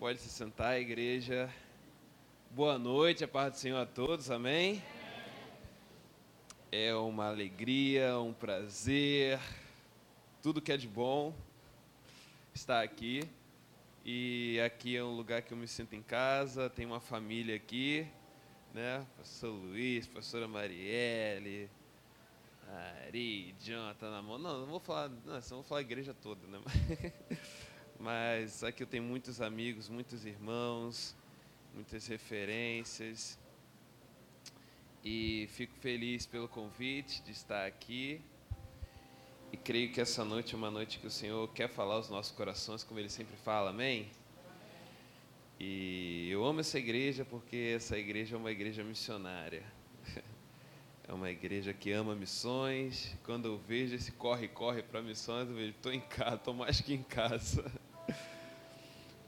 Pode se sentar, igreja. Boa noite, a paz do Senhor a todos, amém? É uma alegria, um prazer, tudo que é de bom estar aqui. E aqui é um lugar que eu me sinto em casa, tem uma família aqui, né? Pastor Luiz, pastora Marielle, Ari, Jonathan na mão. Não, não vou falar, não, não vou falar a igreja toda, né? mas aqui eu tenho muitos amigos, muitos irmãos, muitas referências. E fico feliz pelo convite de estar aqui. E creio que essa noite é uma noite que o Senhor quer falar aos nossos corações, como Ele sempre fala, amém? E eu amo essa igreja porque essa igreja é uma igreja missionária. É uma igreja que ama missões. Quando eu vejo esse corre-corre para missões, eu vejo, estou em casa, estou mais que em casa.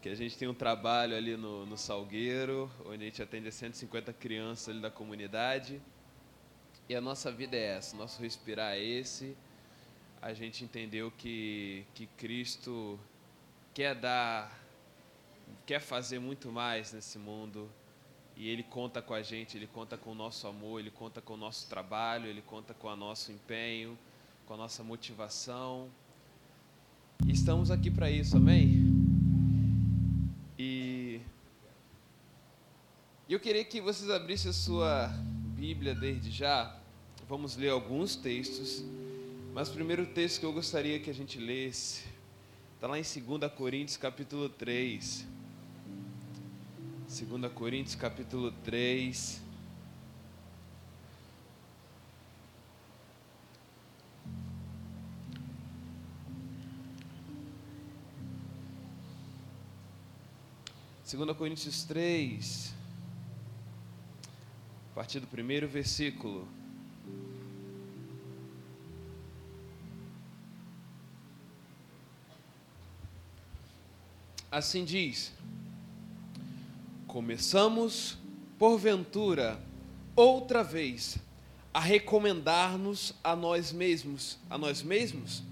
que a gente tem um trabalho ali no, no Salgueiro, onde a gente atende a 150 crianças ali da comunidade. E a nossa vida é essa, nosso respirar é esse. A gente entendeu que, que Cristo quer dar, quer fazer muito mais nesse mundo. E Ele conta com a gente, Ele conta com o nosso amor, Ele conta com o nosso trabalho, Ele conta com o nosso empenho, com a nossa motivação. E estamos aqui para isso, amém? Eu queria que vocês abrissem a sua Bíblia desde já. Vamos ler alguns textos, mas o primeiro texto que eu gostaria que a gente lesse está lá em 2 Coríntios, capítulo 3. 2 Coríntios, capítulo 3. 2 Coríntios 3, a partir do primeiro versículo. Assim diz: Começamos, porventura, outra vez, a recomendar-nos a nós mesmos, a nós mesmos?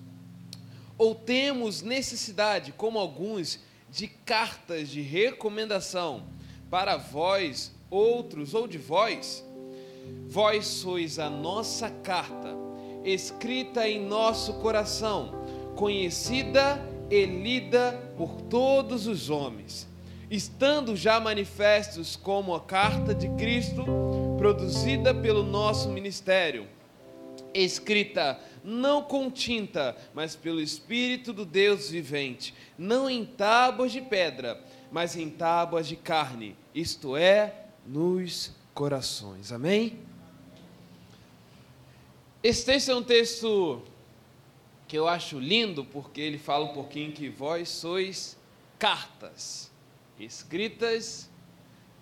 Ou temos necessidade, como alguns, de cartas de recomendação para vós, outros ou de vós, vós sois a nossa carta, escrita em nosso coração, conhecida e lida por todos os homens, estando já manifestos como a carta de Cristo, produzida pelo nosso ministério, escrita não com tinta, mas pelo Espírito do Deus vivente, não em tábuas de pedra, mas em tábuas de carne, isto é, nos corações. Amém? Esse texto é um texto que eu acho lindo, porque ele fala um pouquinho que vós sois cartas, escritas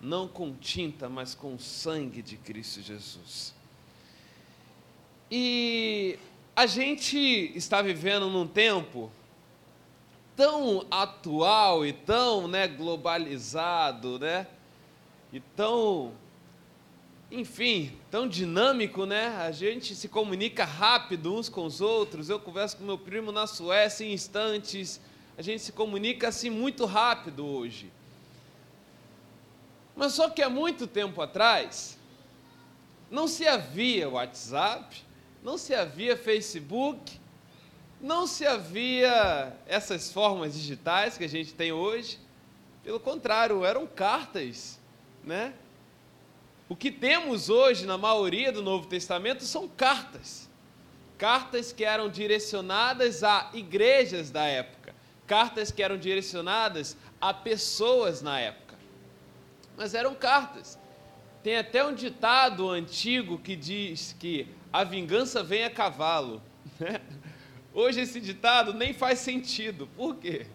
não com tinta, mas com sangue de Cristo Jesus. E a gente está vivendo num tempo tão atual e tão né, globalizado, né? E tão, enfim, tão dinâmico, né? A gente se comunica rápido uns com os outros. Eu converso com meu primo na Suécia em instantes. A gente se comunica assim muito rápido hoje. Mas só que há muito tempo atrás não se havia WhatsApp, não se havia Facebook, não se havia essas formas digitais que a gente tem hoje. Pelo contrário, eram cartas, né? O que temos hoje na maioria do Novo Testamento são cartas. Cartas que eram direcionadas a igrejas da época, cartas que eram direcionadas a pessoas na época. Mas eram cartas. Tem até um ditado antigo que diz que a vingança vem a cavalo. Né? Hoje esse ditado nem faz sentido. Por quê?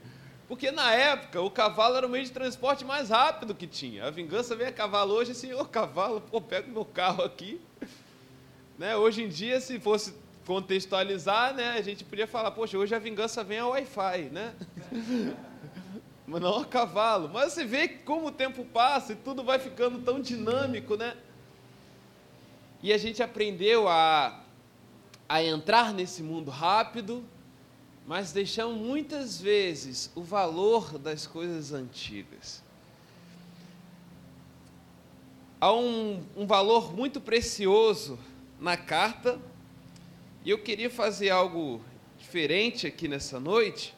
Porque na época o cavalo era o meio de transporte mais rápido que tinha. A vingança vem a cavalo. Hoje, assim, ô cavalo, pô, pega o meu carro aqui. Né? Hoje em dia, se fosse contextualizar, né, a gente podia falar, poxa, hoje a vingança vem a Wi-Fi, né? Mas não a cavalo. Mas você vê como o tempo passa e tudo vai ficando tão dinâmico, né? E a gente aprendeu a, a entrar nesse mundo rápido mas deixamos muitas vezes o valor das coisas antigas. Há um, um valor muito precioso na carta, e eu queria fazer algo diferente aqui nessa noite,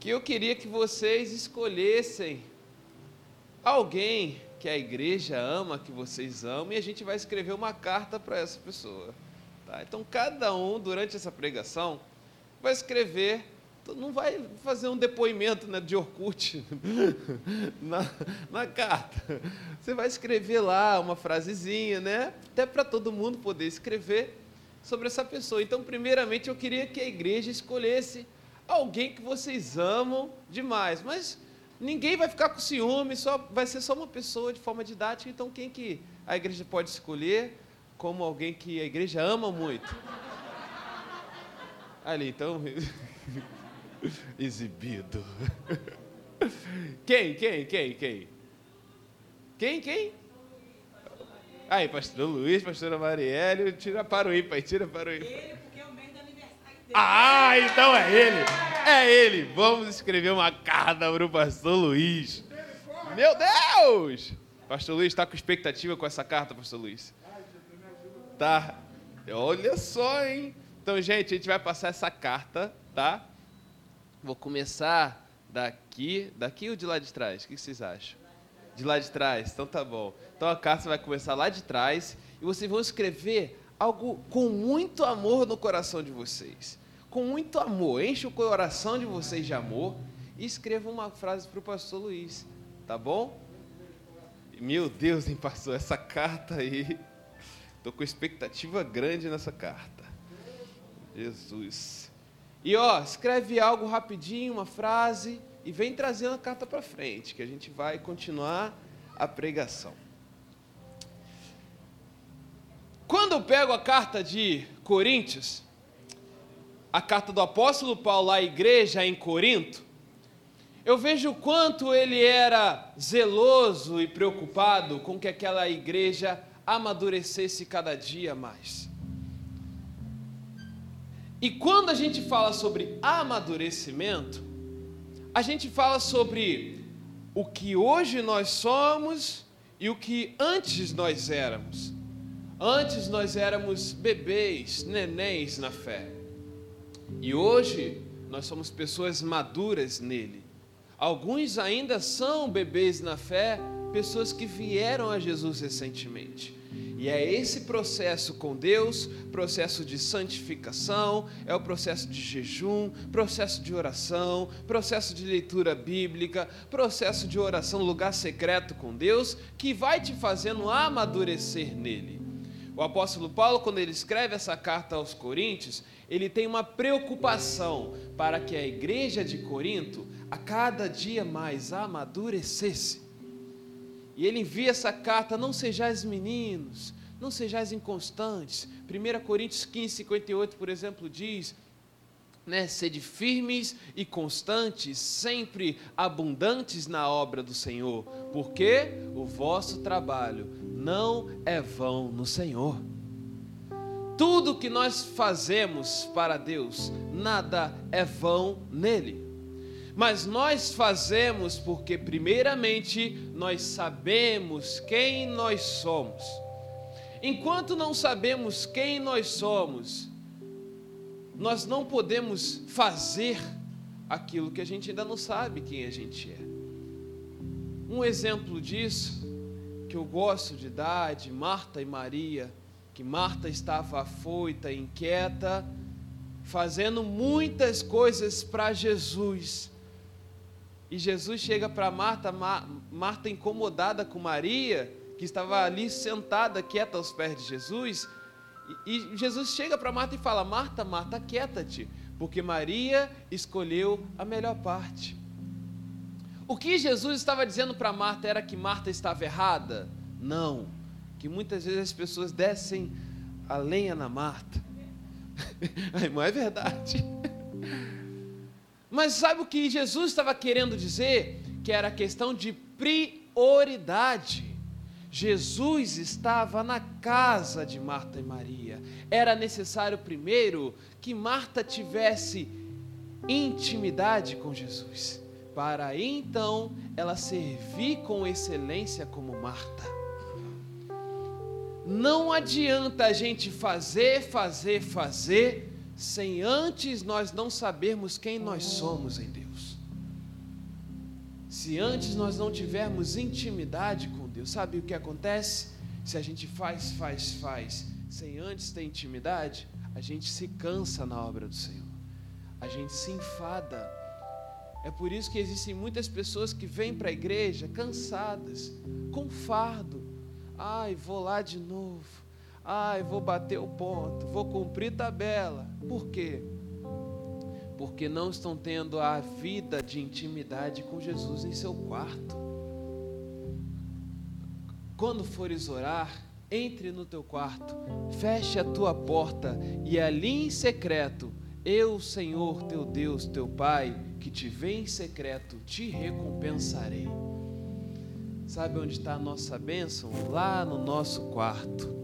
que eu queria que vocês escolhessem alguém que a igreja ama, que vocês amam, e a gente vai escrever uma carta para essa pessoa. Tá? Então, cada um, durante essa pregação, vai escrever, não vai fazer um depoimento né, de Orkut na, na carta. Você vai escrever lá uma frasezinha, né? Até para todo mundo poder escrever sobre essa pessoa. Então, primeiramente, eu queria que a igreja escolhesse alguém que vocês amam demais, mas ninguém vai ficar com ciúme, só vai ser só uma pessoa de forma didática. Então, quem que a igreja pode escolher como alguém que a igreja ama muito? Ali, então. Exibido. Quem, quem, quem, quem? Quem, quem? Aí, pastor Luiz, pastora Marielle, tira para o ímpar, tira para o ímpar. Ele, porque é o mês do aniversário dele. Ah, então é ele. É ele. Vamos escrever uma carta para o pastor Luiz. Meu Deus! Pastor Luiz, está com expectativa com essa carta, pastor Luiz? Tá. Olha só, hein? Então, gente, a gente vai passar essa carta, tá? Vou começar daqui, daqui ou de lá de trás? O que vocês acham? De lá de trás, então tá bom. Então a carta vai começar lá de trás e vocês vão escrever algo com muito amor no coração de vocês. Com muito amor, enche o coração de vocês de amor e escreva uma frase para o pastor Luiz, tá bom? Meu Deus, hein, pastor, essa carta aí. Estou com expectativa grande nessa carta. Jesus. E ó, escreve algo rapidinho, uma frase, e vem trazendo a carta para frente, que a gente vai continuar a pregação. Quando eu pego a carta de Coríntios, a carta do apóstolo Paulo à igreja em Corinto, eu vejo o quanto ele era zeloso e preocupado com que aquela igreja amadurecesse cada dia mais. E quando a gente fala sobre amadurecimento, a gente fala sobre o que hoje nós somos e o que antes nós éramos. Antes nós éramos bebês, nenéns na fé. E hoje nós somos pessoas maduras nele. Alguns ainda são bebês na fé, pessoas que vieram a Jesus recentemente. E é esse processo com Deus, processo de santificação, é o processo de jejum, processo de oração, processo de leitura bíblica, processo de oração, lugar secreto com Deus, que vai te fazendo amadurecer nele. O apóstolo Paulo, quando ele escreve essa carta aos Coríntios, ele tem uma preocupação para que a igreja de Corinto a cada dia mais amadurecesse. E ele envia essa carta: não sejais meninos, não sejais inconstantes. 1 Coríntios 15, 58, por exemplo, diz: né, sede firmes e constantes, sempre abundantes na obra do Senhor, porque o vosso trabalho não é vão no Senhor. Tudo que nós fazemos para Deus, nada é vão nele mas nós fazemos porque, primeiramente, nós sabemos quem nós somos. Enquanto não sabemos quem nós somos, nós não podemos fazer aquilo que a gente ainda não sabe quem a gente é. Um exemplo disso, que eu gosto de dar, de Marta e Maria, que Marta estava afoita, inquieta, fazendo muitas coisas para Jesus e Jesus chega para Marta, Marta incomodada com Maria, que estava ali sentada, quieta aos pés de Jesus. E, Jesus chega para Marta e fala: Marta, Marta, quieta-te, porque Maria escolheu a melhor parte. O que Jesus estava dizendo para Marta era que Marta estava errada? Não, que muitas vezes as pessoas descem a lenha na Marta. Mas é verdade. Mas sabe o que Jesus estava querendo dizer? Que era questão de prioridade. Jesus estava na casa de Marta e Maria. Era necessário primeiro que Marta tivesse intimidade com Jesus, para então ela servir com excelência como Marta. Não adianta a gente fazer, fazer, fazer, sem antes nós não sabermos quem nós somos em Deus. Se antes nós não tivermos intimidade com Deus, sabe o que acontece? Se a gente faz, faz, faz, sem antes ter intimidade, a gente se cansa na obra do Senhor, a gente se enfada. É por isso que existem muitas pessoas que vêm para a igreja cansadas, com fardo. Ai, vou lá de novo. Ai, vou bater o ponto, vou cumprir tabela. Por quê? Porque não estão tendo a vida de intimidade com Jesus em seu quarto. Quando fores orar, entre no teu quarto, feche a tua porta e ali em secreto, eu, Senhor teu Deus, teu Pai, que te vê em secreto, te recompensarei. Sabe onde está a nossa bênção? Lá no nosso quarto.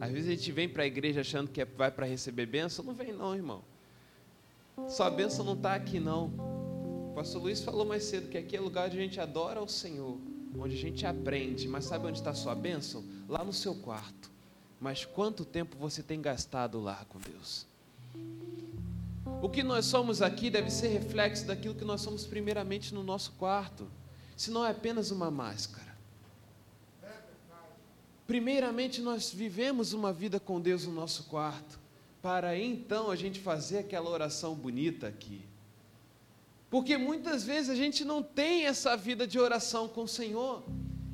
Às vezes a gente vem para a igreja achando que é, vai para receber bênção. Não vem, não, irmão. Sua bênção não está aqui, não. O pastor Luiz falou mais cedo que aqui é lugar onde a gente adora o Senhor onde a gente aprende, mas sabe onde está sua bênção? Lá no seu quarto. Mas quanto tempo você tem gastado lá com Deus? O que nós somos aqui deve ser reflexo daquilo que nós somos primeiramente no nosso quarto, se não é apenas uma máscara. Primeiramente, nós vivemos uma vida com Deus no nosso quarto, para então a gente fazer aquela oração bonita aqui. Porque muitas vezes a gente não tem essa vida de oração com o Senhor.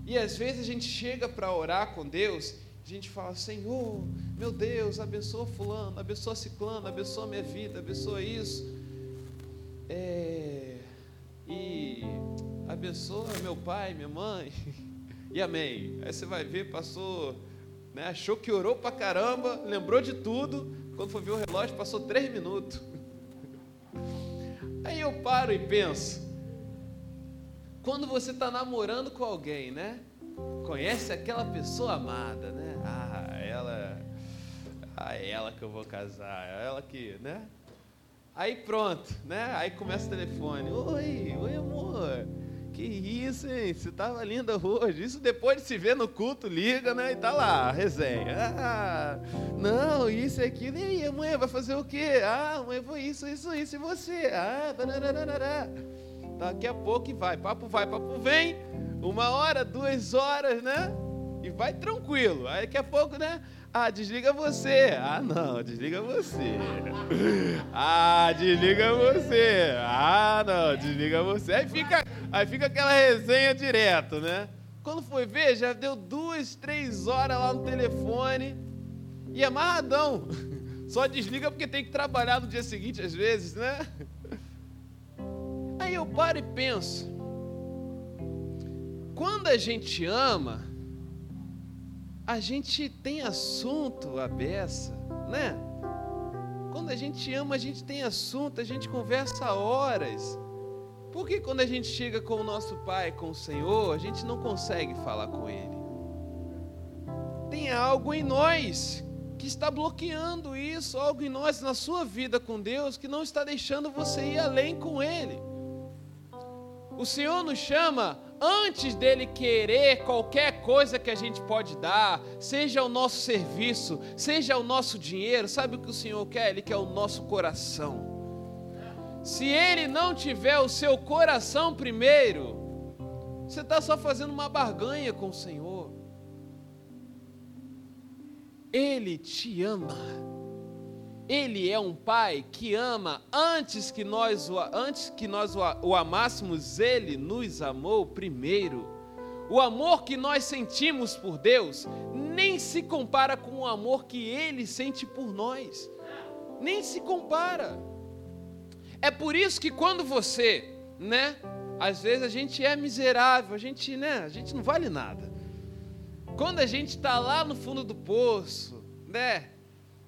E às vezes a gente chega para orar com Deus, a gente fala: Senhor, meu Deus, abençoa Fulano, abençoa Ciclano, abençoa minha vida, abençoa isso. É, e abençoa meu pai, minha mãe. E amém. Aí você vai ver, passou, né, achou que orou para caramba, lembrou de tudo. Quando foi ver o relógio, passou três minutos. Aí eu paro e penso, quando você está namorando com alguém, né? Conhece aquela pessoa amada, né? Ah, ela, ah, é ela que eu vou casar, é ela que, né? Aí pronto, né? Aí começa o telefone. Oi, oi amor. Que isso, hein? Você estava linda hoje. Isso depois de se ver no culto, liga, né? E tá lá, resenha. Ah, não, isso e aquilo. E aí, amanhã vai fazer o quê? Ah, amanhã vou isso, isso, isso. E você? Ah. Daqui a pouco e vai. Papo vai, papo vem. Uma hora, duas horas, né? E vai tranquilo. Aí daqui a pouco, né? Ah, desliga você. Ah, não, desliga você. Ah, desliga você. Ah, não, desliga você. Aí fica, aí fica aquela resenha direto, né? Quando foi ver, já deu duas, três horas lá no telefone e amarradão. Só desliga porque tem que trabalhar no dia seguinte, às vezes, né? Aí eu paro e penso. Quando a gente ama, a gente tem assunto a beça, né? Quando a gente ama, a gente tem assunto, a gente conversa horas. Por que quando a gente chega com o nosso Pai, com o Senhor, a gente não consegue falar com Ele? Tem algo em nós que está bloqueando isso, algo em nós, na sua vida com Deus, que não está deixando você ir além com Ele. O Senhor nos chama antes dele querer qualquer coisa que a gente pode dar, seja o nosso serviço, seja o nosso dinheiro, sabe o que o Senhor quer? Ele quer o nosso coração. Se ele não tiver o seu coração primeiro, você está só fazendo uma barganha com o Senhor. Ele te ama. Ele é um pai que ama antes que nós o, antes que nós o, o amássemos, ele nos amou primeiro. O amor que nós sentimos por Deus nem se compara com o amor que ele sente por nós. Nem se compara. É por isso que quando você, né, às vezes a gente é miserável, a gente, né, a gente não vale nada. Quando a gente está lá no fundo do poço, né,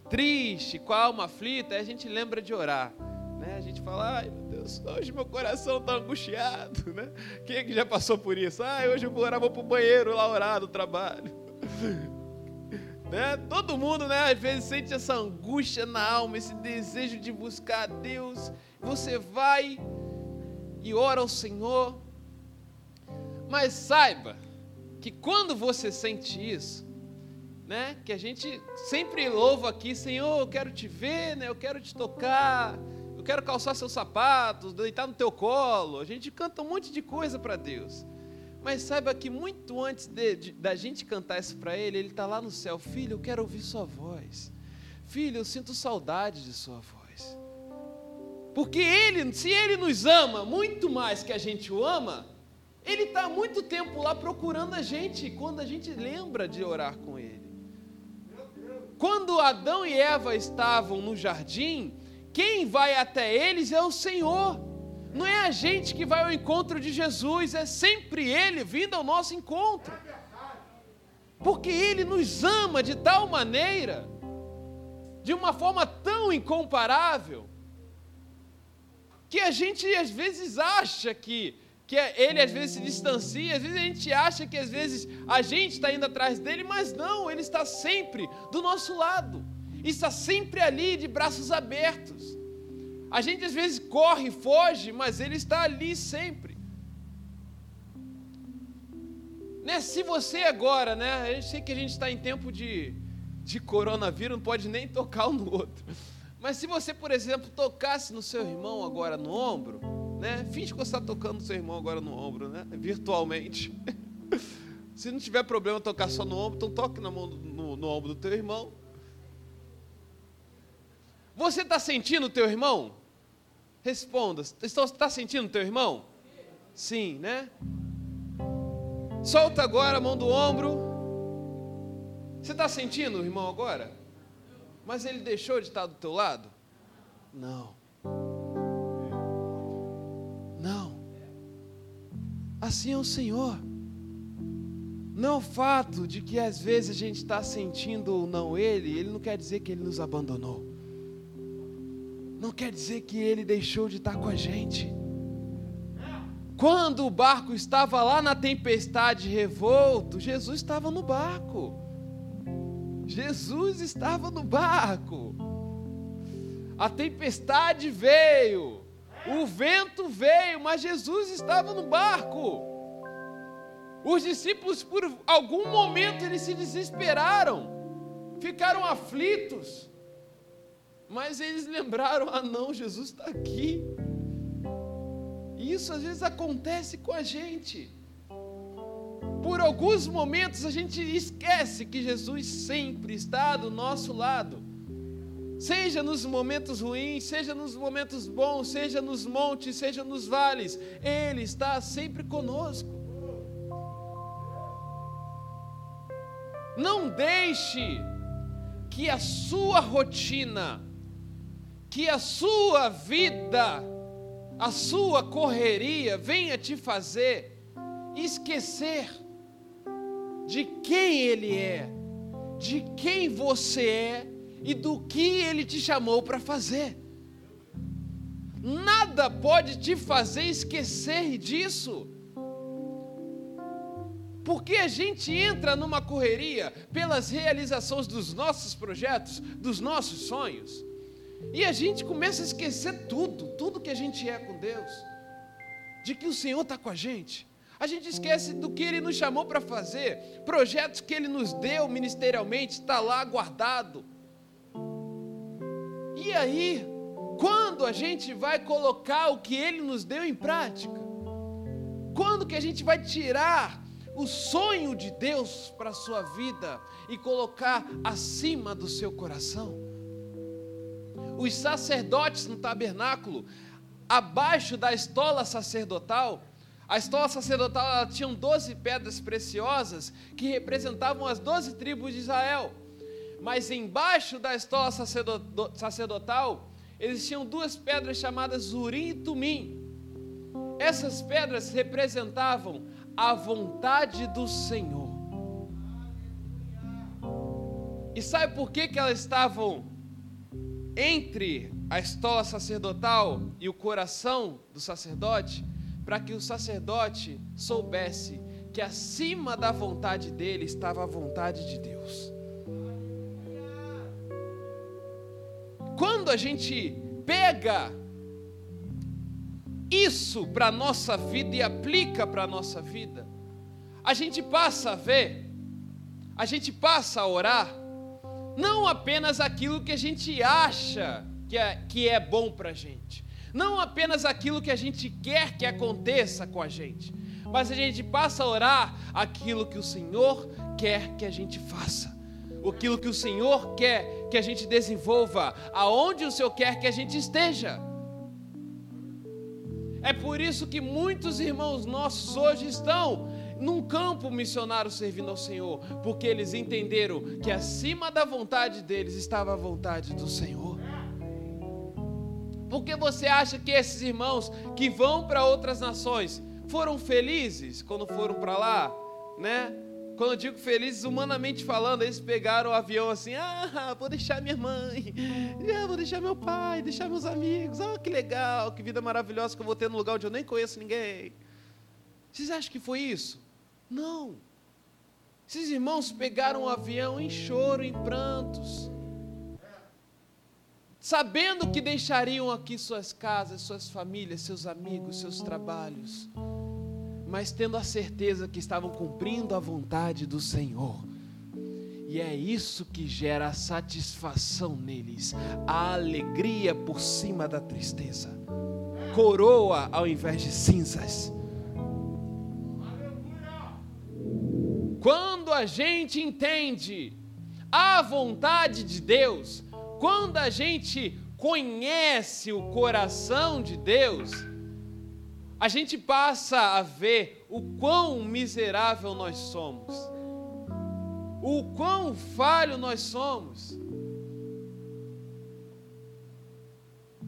triste, com a alma aflita, a gente lembra de orar. Né? A gente fala, ai meu Deus, hoje meu coração está angustiado. Né? Quem é que já passou por isso? Ai, hoje eu vou orar, vou para o banheiro lá orar do trabalho. Né? Todo mundo, né, às vezes sente essa angústia na alma, esse desejo de buscar a Deus. Você vai e ora ao Senhor. Mas saiba que quando você sente isso, né, que a gente sempre louva aqui, Senhor, eu quero te ver, né, eu quero te tocar, eu quero calçar seus sapatos, deitar no teu colo. A gente canta um monte de coisa para Deus. Mas saiba que muito antes de, de, da gente cantar isso para Ele, Ele está lá no céu. Filho, eu quero ouvir Sua voz. Filho, eu sinto saudade de Sua voz. Porque Ele, se Ele nos ama muito mais que a gente o ama, Ele está muito tempo lá procurando a gente quando a gente lembra de orar com Ele. Quando Adão e Eva estavam no jardim, quem vai até eles é o Senhor. Não é a gente que vai ao encontro de Jesus, é sempre Ele vindo ao nosso encontro. Porque Ele nos ama de tal maneira, de uma forma tão incomparável, que a gente às vezes acha que, que é, Ele às vezes se distancia, às vezes a gente acha que às vezes a gente está indo atrás dele, mas não, Ele está sempre do nosso lado, está sempre ali de braços abertos. A gente às vezes corre, foge, mas Ele está ali sempre. Né? Se você agora, né? Eu sei que a gente está em tempo de, de coronavírus, não pode nem tocar um no outro. Mas se você, por exemplo, tocasse no seu irmão agora no ombro, né? Finge que você está tocando no seu irmão agora no ombro, né? Virtualmente. se não tiver problema tocar só no ombro, então toque na mão, no, no ombro do teu irmão. Você está sentindo o teu irmão? Responda. Está sentindo o teu irmão? Sim, né? Solta agora a mão do ombro. Você está sentindo o irmão agora? Mas ele deixou de estar do teu lado? Não. Não. Assim é o Senhor. Não é o fato de que às vezes a gente está sentindo ou não Ele, Ele não quer dizer que Ele nos abandonou não quer dizer que ele deixou de estar com a gente. Quando o barco estava lá na tempestade revolto, Jesus estava no barco. Jesus estava no barco. A tempestade veio, o vento veio, mas Jesus estava no barco. Os discípulos, por algum momento, eles se desesperaram, ficaram aflitos. Mas eles lembraram: ah, não, Jesus está aqui. E isso às vezes acontece com a gente. Por alguns momentos a gente esquece que Jesus sempre está do nosso lado. Seja nos momentos ruins, seja nos momentos bons, seja nos montes, seja nos vales, Ele está sempre conosco. Não deixe que a sua rotina que a sua vida, a sua correria venha te fazer esquecer de quem Ele é, de quem você é e do que Ele te chamou para fazer. Nada pode te fazer esquecer disso. Porque a gente entra numa correria pelas realizações dos nossos projetos, dos nossos sonhos. E a gente começa a esquecer tudo, tudo que a gente é com Deus, de que o Senhor está com a gente. A gente esquece do que Ele nos chamou para fazer, projetos que Ele nos deu ministerialmente, está lá guardado. E aí, quando a gente vai colocar o que Ele nos deu em prática? Quando que a gente vai tirar o sonho de Deus para a sua vida e colocar acima do seu coração? Os sacerdotes no tabernáculo, abaixo da estola sacerdotal, a estola sacerdotal tinha 12 pedras preciosas que representavam as 12 tribos de Israel. Mas embaixo da estola sacerdotal, existiam duas pedras chamadas Urim e Tumim. Essas pedras representavam a vontade do Senhor. E sabe por que, que elas estavam entre a estola sacerdotal e o coração do sacerdote, para que o sacerdote soubesse que acima da vontade dele estava a vontade de Deus. Quando a gente pega isso para a nossa vida e aplica para a nossa vida, a gente passa a ver, a gente passa a orar, não apenas aquilo que a gente acha que é, que é bom para a gente, não apenas aquilo que a gente quer que aconteça com a gente, mas a gente passa a orar aquilo que o Senhor quer que a gente faça, aquilo que o Senhor quer que a gente desenvolva, aonde o Senhor quer que a gente esteja. É por isso que muitos irmãos nossos hoje estão num campo missionário servindo ao Senhor, porque eles entenderam que acima da vontade deles estava a vontade do Senhor. Porque você acha que esses irmãos que vão para outras nações foram felizes quando foram para lá, né? Quando eu digo felizes, humanamente falando, eles pegaram o avião assim: ah, vou deixar minha mãe, ah, vou deixar meu pai, deixar meus amigos, ah, que legal, que vida maravilhosa que eu vou ter no lugar onde eu nem conheço ninguém. Vocês acham que foi isso? Não. Esses irmãos pegaram o avião em choro, em prantos, sabendo que deixariam aqui suas casas, suas famílias, seus amigos, seus trabalhos mas tendo a certeza que estavam cumprindo a vontade do Senhor. E é isso que gera a satisfação neles, a alegria por cima da tristeza, coroa ao invés de cinzas. Quando a gente entende a vontade de Deus, quando a gente conhece o coração de Deus, a gente passa a ver o quão miserável nós somos, o quão falho nós somos.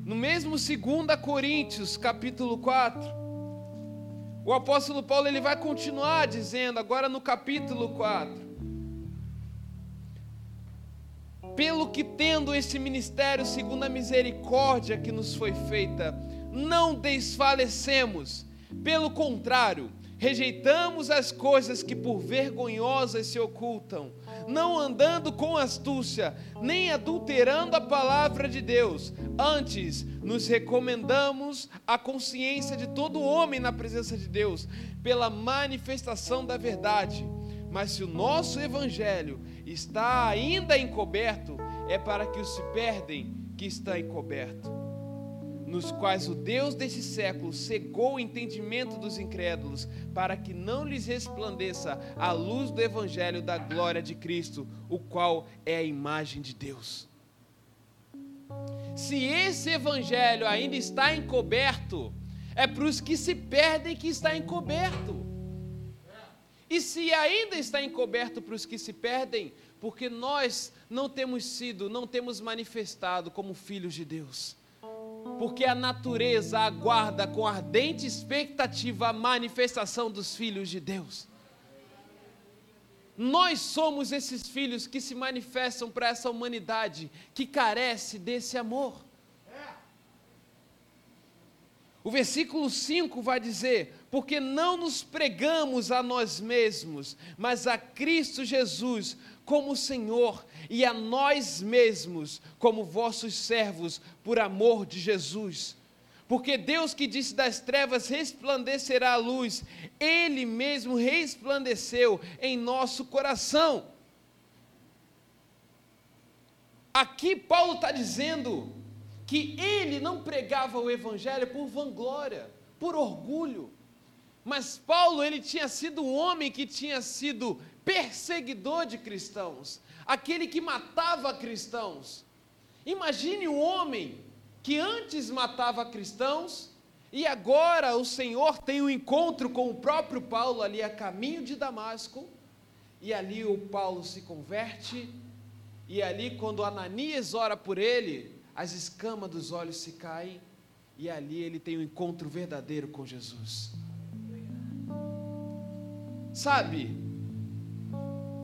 No mesmo 2 Coríntios, capítulo 4, o apóstolo Paulo ele vai continuar dizendo, agora no capítulo 4, pelo que tendo esse ministério segundo a misericórdia que nos foi feita, não desfalecemos, pelo contrário, rejeitamos as coisas que por vergonhosas se ocultam, não andando com astúcia, nem adulterando a palavra de Deus, antes nos recomendamos a consciência de todo homem na presença de Deus, pela manifestação da verdade. Mas se o nosso evangelho está ainda encoberto, é para que os se perdem que está encoberto nos quais o Deus desse século cegou o entendimento dos incrédulos, para que não lhes resplandeça a luz do evangelho da glória de Cristo, o qual é a imagem de Deus. Se esse evangelho ainda está encoberto, é para os que se perdem que está encoberto. E se ainda está encoberto para os que se perdem, porque nós não temos sido, não temos manifestado como filhos de Deus porque a natureza aguarda com ardente expectativa a manifestação dos filhos de Deus. Nós somos esses filhos que se manifestam para essa humanidade que carece desse amor. O versículo 5 vai dizer: Porque não nos pregamos a nós mesmos, mas a Cristo Jesus como Senhor e a nós mesmos como vossos servos por amor de Jesus. Porque Deus que disse das trevas resplandecerá a luz, Ele mesmo resplandeceu em nosso coração. Aqui Paulo está dizendo que ele não pregava o Evangelho por vanglória, por orgulho, mas Paulo ele tinha sido um homem que tinha sido perseguidor de cristãos, aquele que matava cristãos. Imagine um homem que antes matava cristãos e agora o Senhor tem um encontro com o próprio Paulo ali a caminho de Damasco, e ali o Paulo se converte, e ali quando Ananias ora por ele, as escamas dos olhos se caem, e ali ele tem um encontro verdadeiro com Jesus. Sabe,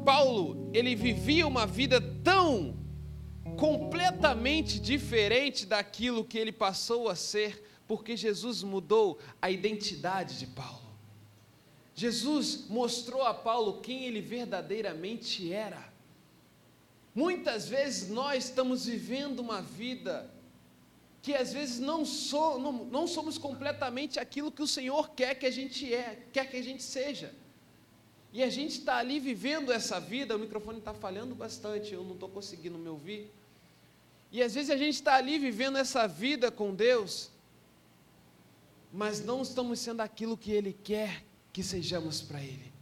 Paulo, ele vivia uma vida tão completamente diferente daquilo que ele passou a ser, porque Jesus mudou a identidade de Paulo. Jesus mostrou a Paulo quem ele verdadeiramente era. Muitas vezes nós estamos vivendo uma vida que às vezes não, não, não somos completamente aquilo que o Senhor quer que a gente é, quer que a gente seja. E a gente está ali vivendo essa vida, o microfone está falhando bastante, eu não estou conseguindo me ouvir. E às vezes a gente está ali vivendo essa vida com Deus, mas não estamos sendo aquilo que Ele quer que sejamos para Ele.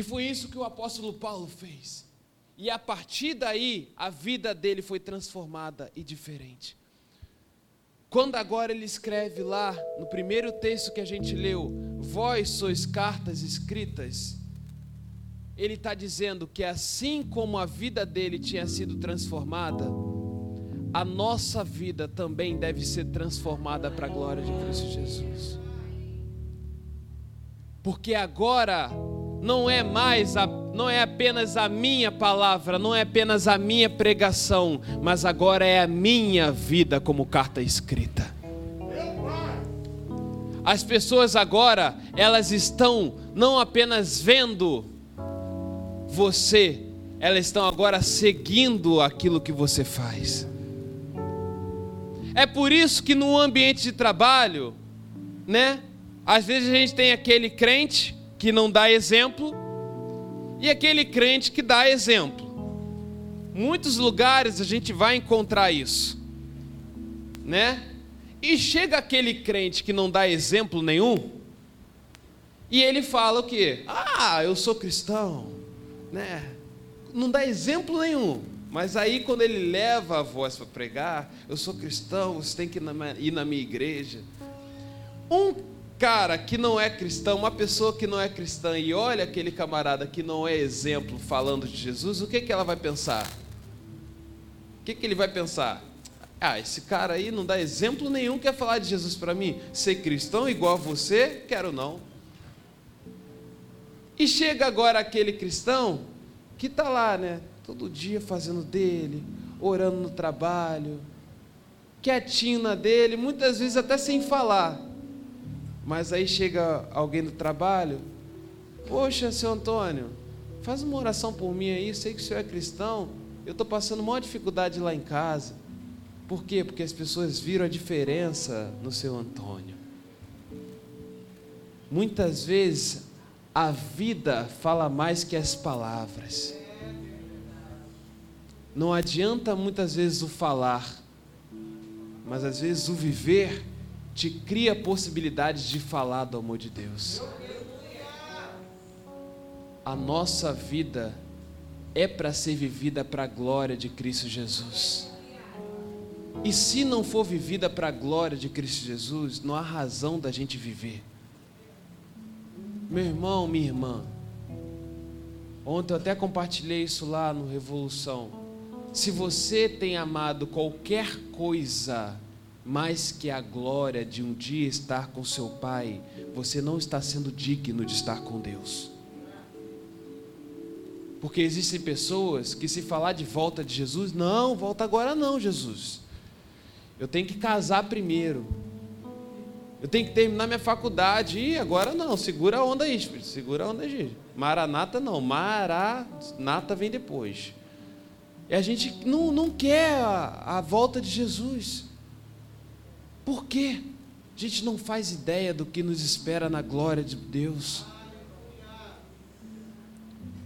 E foi isso que o apóstolo Paulo fez. E a partir daí, a vida dele foi transformada e diferente. Quando agora ele escreve lá, no primeiro texto que a gente leu, vós sois cartas escritas, ele está dizendo que assim como a vida dele tinha sido transformada, a nossa vida também deve ser transformada para a glória de Cristo Jesus. Porque agora não é mais a, não é apenas a minha palavra, não é apenas a minha pregação, mas agora é a minha vida como carta escrita. As pessoas agora, elas estão não apenas vendo você, elas estão agora seguindo aquilo que você faz. É por isso que no ambiente de trabalho, né? Às vezes a gente tem aquele crente que não dá exemplo e aquele crente que dá exemplo. Muitos lugares a gente vai encontrar isso, né? E chega aquele crente que não dá exemplo nenhum, e ele fala o quê? Ah, eu sou cristão, né? Não dá exemplo nenhum. Mas aí quando ele leva a voz para pregar, eu sou cristão, você tem que ir na minha igreja. Um cara que não é cristão, uma pessoa que não é cristã e olha aquele camarada que não é exemplo falando de Jesus, o que, que ela vai pensar? O que, que ele vai pensar? Ah, esse cara aí não dá exemplo nenhum, quer falar de Jesus para mim? Ser cristão igual a você? Quero não. E chega agora aquele cristão que está lá, né? Todo dia fazendo dele, orando no trabalho, quietinho na dele, muitas vezes até sem falar. Mas aí chega alguém do trabalho, poxa, seu Antônio, faz uma oração por mim aí, sei que o senhor é cristão, eu estou passando maior dificuldade lá em casa. Por quê? Porque as pessoas viram a diferença no seu Antônio. Muitas vezes a vida fala mais que as palavras. Não adianta muitas vezes o falar, mas às vezes o viver te cria possibilidades de falar do amor de Deus. A nossa vida é para ser vivida para a glória de Cristo Jesus. E se não for vivida para a glória de Cristo Jesus, não há razão da gente viver. Meu irmão, minha irmã, ontem eu até compartilhei isso lá no Revolução. Se você tem amado qualquer coisa mais que a glória de um dia estar com seu Pai, você não está sendo digno de estar com Deus. Porque existem pessoas que, se falar de volta de Jesus, não, volta agora não, Jesus. Eu tenho que casar primeiro. Eu tenho que terminar minha faculdade. E agora não, segura a onda aí, Espírito. Segura a onda aí. Maranata não, Maranata vem depois. E a gente não, não quer a, a volta de Jesus. Por quê? A gente não faz ideia do que nos espera na glória de Deus.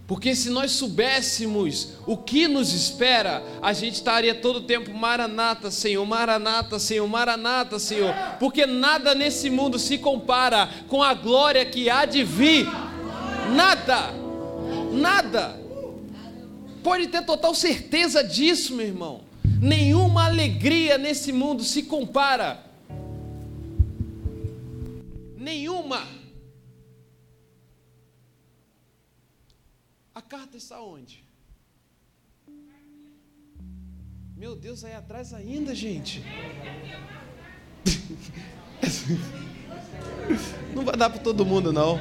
Porque se nós soubéssemos o que nos espera, a gente estaria todo o tempo maranata, Senhor, maranata, Senhor, maranata, Senhor. Porque nada nesse mundo se compara com a glória que há de vir. Nada. Nada. Pode ter total certeza disso, meu irmão. Nenhuma alegria nesse mundo se compara Nenhuma. A carta está onde? Meu Deus, aí atrás ainda, gente. Não vai dar para todo mundo, não.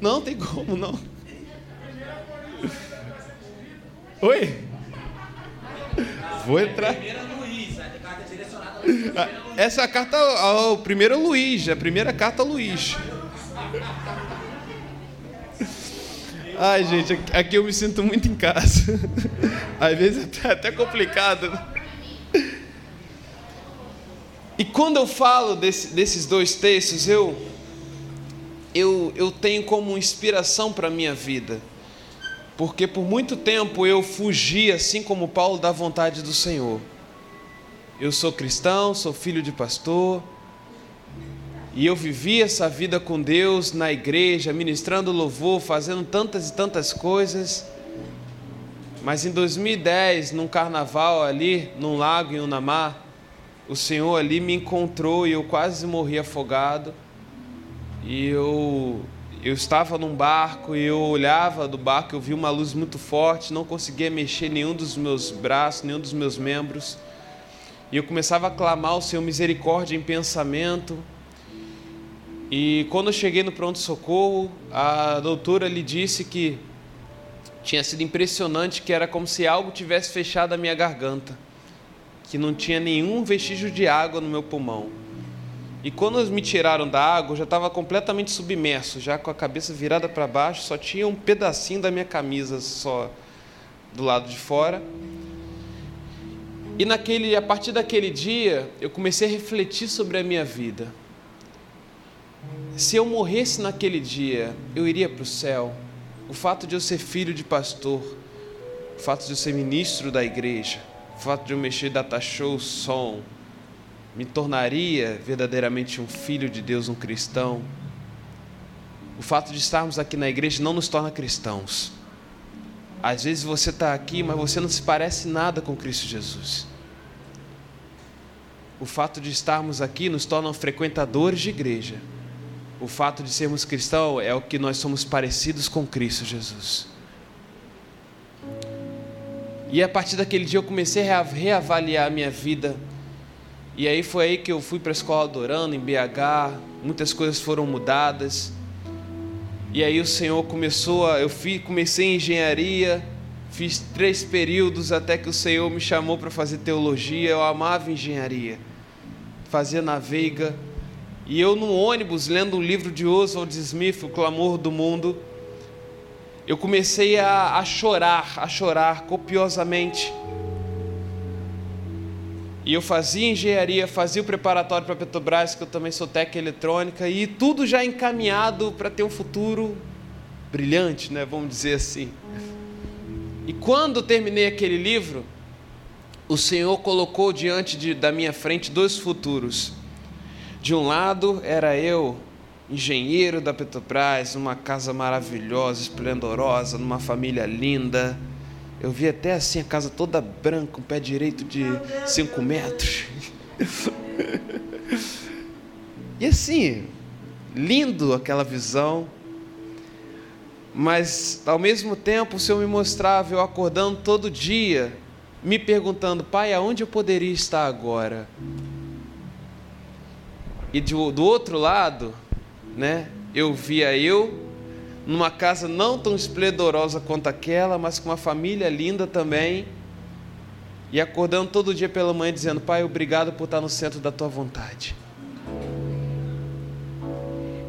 Não tem como, não. Oi? Vou entrar. Essa é a carta ao primeiro Luiz, a primeira carta a Luiz. Ai, gente, aqui eu me sinto muito em casa. Às vezes é até complicado. E quando eu falo desse, desses dois textos, eu, eu, eu tenho como inspiração para a minha vida. Porque por muito tempo eu fugi, assim como Paulo, da vontade do Senhor. Eu sou cristão, sou filho de pastor, e eu vivi essa vida com Deus na igreja, ministrando louvor, fazendo tantas e tantas coisas. Mas em 2010, num carnaval ali, num lago em Unamar, o Senhor ali me encontrou e eu quase morri afogado. E eu eu estava num barco e eu olhava do barco, eu vi uma luz muito forte, não conseguia mexer nenhum dos meus braços, nenhum dos meus membros. E eu começava a clamar o Senhor misericórdia em pensamento. E quando eu cheguei no pronto-socorro, a doutora lhe disse que tinha sido impressionante, que era como se algo tivesse fechado a minha garganta, que não tinha nenhum vestígio de água no meu pulmão. E quando eles me tiraram da água, eu já estava completamente submerso, já com a cabeça virada para baixo, só tinha um pedacinho da minha camisa só do lado de fora. E naquele, a partir daquele dia, eu comecei a refletir sobre a minha vida se eu morresse naquele dia, eu iria para o céu. O fato de eu ser filho de pastor, o fato de eu ser ministro da igreja, o fato de eu mexer data show, som, me tornaria verdadeiramente um filho de Deus, um cristão. O fato de estarmos aqui na igreja não nos torna cristãos. Às vezes você está aqui, mas você não se parece nada com Cristo Jesus. O fato de estarmos aqui nos torna frequentadores de igreja o fato de sermos cristãos é o que nós somos parecidos com Cristo Jesus. E a partir daquele dia eu comecei a reavaliar a minha vida. E aí foi aí que eu fui para a escola adorando em BH, muitas coisas foram mudadas. E aí o Senhor começou a. Eu fui, comecei em engenharia, fiz três períodos até que o Senhor me chamou para fazer teologia. Eu amava engenharia, fazia na Veiga e eu no ônibus, lendo o livro de Oswald Smith, O Clamor do Mundo, eu comecei a, a chorar, a chorar copiosamente. E eu fazia engenharia, fazia o preparatório para Petrobras, que eu também sou técnica eletrônica, e tudo já encaminhado para ter um futuro brilhante, né, vamos dizer assim. E quando terminei aquele livro, o Senhor colocou diante de, da minha frente dois futuros. De um lado era eu, engenheiro da Petrobras, numa casa maravilhosa, esplendorosa, numa família linda. Eu vi até assim a casa toda branca, um pé direito de 5 metros. e assim, lindo aquela visão. Mas ao mesmo tempo o Senhor me mostrava eu acordando todo dia, me perguntando, Pai, aonde eu poderia estar agora? E do, do outro lado, né, eu via eu numa casa não tão esplendorosa quanto aquela, mas com uma família linda também. E acordando todo dia pela manhã dizendo: Pai, obrigado por estar no centro da tua vontade.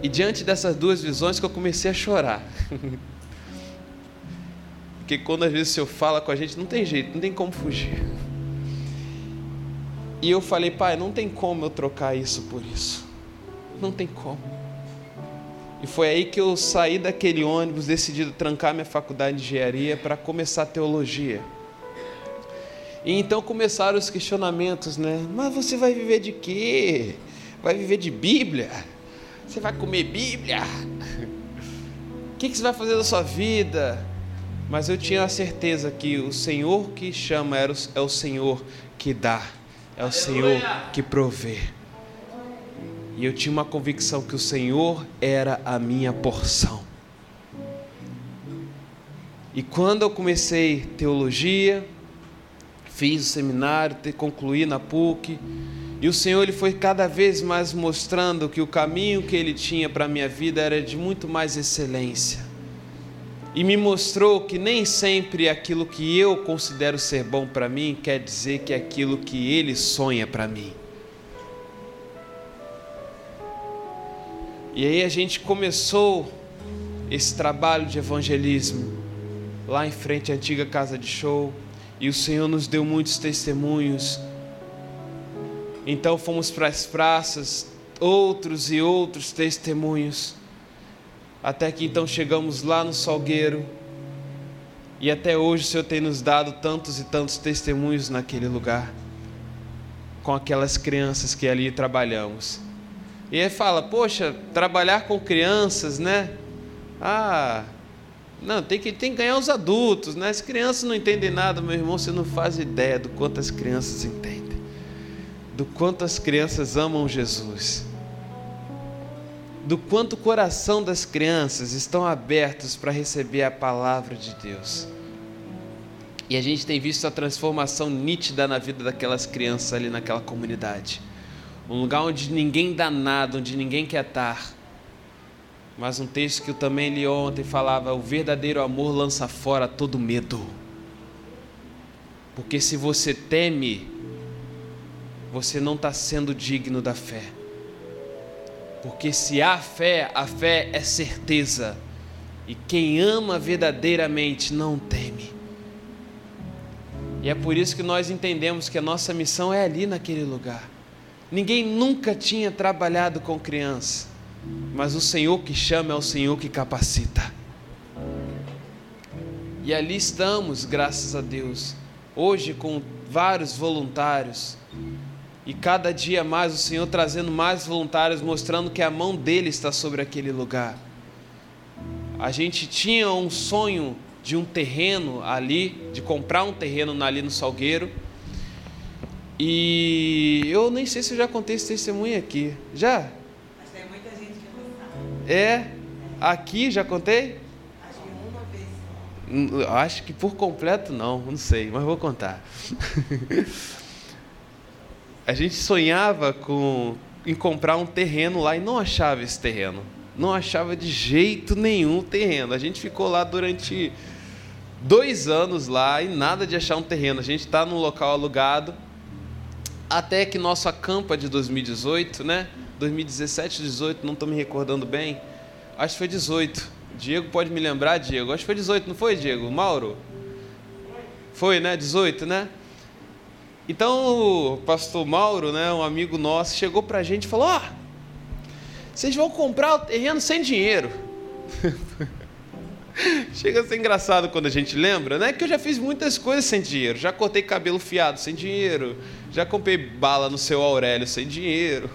E diante dessas duas visões que eu comecei a chorar. Porque quando às vezes o Senhor fala com a gente, não tem jeito, não tem como fugir. E eu falei, pai, não tem como eu trocar isso por isso. Não tem como. E foi aí que eu saí daquele ônibus, decidido trancar minha faculdade de engenharia para começar teologia. E então começaram os questionamentos, né? Mas você vai viver de quê? Vai viver de Bíblia? Você vai comer Bíblia? O que, você vai fazer da sua vida? Mas eu tinha a certeza que o Senhor que chama é o Senhor que dá é o Senhor que provê. E eu tinha uma convicção que o Senhor era a minha porção. E quando eu comecei teologia, fiz o seminário, concluí na PUC, e o Senhor ele foi cada vez mais mostrando que o caminho que ele tinha para a minha vida era de muito mais excelência. E me mostrou que nem sempre aquilo que eu considero ser bom para mim quer dizer que é aquilo que ele sonha para mim. E aí a gente começou esse trabalho de evangelismo lá em frente à antiga casa de show, e o Senhor nos deu muitos testemunhos. Então fomos para as praças, outros e outros testemunhos, até que então chegamos lá no Salgueiro, e até hoje o Senhor tem nos dado tantos e tantos testemunhos naquele lugar, com aquelas crianças que ali trabalhamos. E aí fala, poxa, trabalhar com crianças, né? Ah, não, tem que, tem que ganhar os adultos, né? As crianças não entendem nada, meu irmão, você não faz ideia do quanto as crianças entendem, do quanto as crianças amam Jesus, do quanto o coração das crianças estão abertos para receber a palavra de Deus. E a gente tem visto a transformação nítida na vida daquelas crianças ali naquela comunidade um lugar onde ninguém dá nada, onde ninguém quer estar. Mas um texto que eu também li ontem falava: o verdadeiro amor lança fora todo medo. Porque se você teme, você não está sendo digno da fé. Porque se há fé, a fé é certeza. E quem ama verdadeiramente não teme. E é por isso que nós entendemos que a nossa missão é ali naquele lugar. Ninguém nunca tinha trabalhado com criança, mas o Senhor que chama é o Senhor que capacita. E ali estamos, graças a Deus, hoje com vários voluntários, e cada dia mais o Senhor trazendo mais voluntários, mostrando que a mão dele está sobre aquele lugar. A gente tinha um sonho de um terreno ali, de comprar um terreno ali no Salgueiro e eu nem sei se eu já contei esse testemunho aqui. Já? Que tem muita gente que não sabe. É? Aqui já contei? Acho que uma vez só. Acho que por completo não, não sei, mas vou contar. a gente sonhava com em comprar um terreno lá e não achava esse terreno. Não achava de jeito nenhum o terreno. A gente ficou lá durante dois anos lá e nada de achar um terreno. A gente está num local alugado até que nosso acampa de 2018, né? 2017, 18, não estou me recordando bem. Acho que foi 18. Diego pode me lembrar, Diego. Acho que foi 18, não foi, Diego? Mauro? Foi, né? 18, né? Então o pastor Mauro, né, um amigo nosso, chegou para a gente e falou: Ó, oh, vocês vão comprar o terreno sem dinheiro. Chega a ser engraçado quando a gente lembra, né? Que eu já fiz muitas coisas sem dinheiro. Já cortei cabelo fiado sem dinheiro. Já comprei bala no seu Aurélio sem dinheiro.